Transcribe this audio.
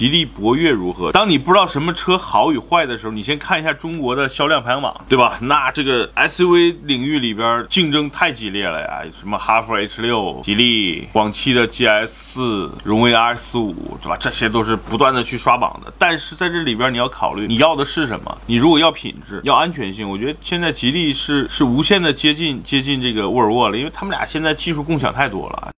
吉利博越如何？当你不知道什么车好与坏的时候你先看一下中国的销量排行榜对吧？那这个 suv 领域里边竞争太激烈了呀什么哈弗 h 六吉利广汽的 gs 四荣威 rs 五对吧？这些都是不断的去刷榜的。但是在这里边你要考虑你要的是什么？你如果要品质要安全性我觉得现在吉利是是无限的接近接近这个沃尔沃了因为他们俩现在技术共享太多了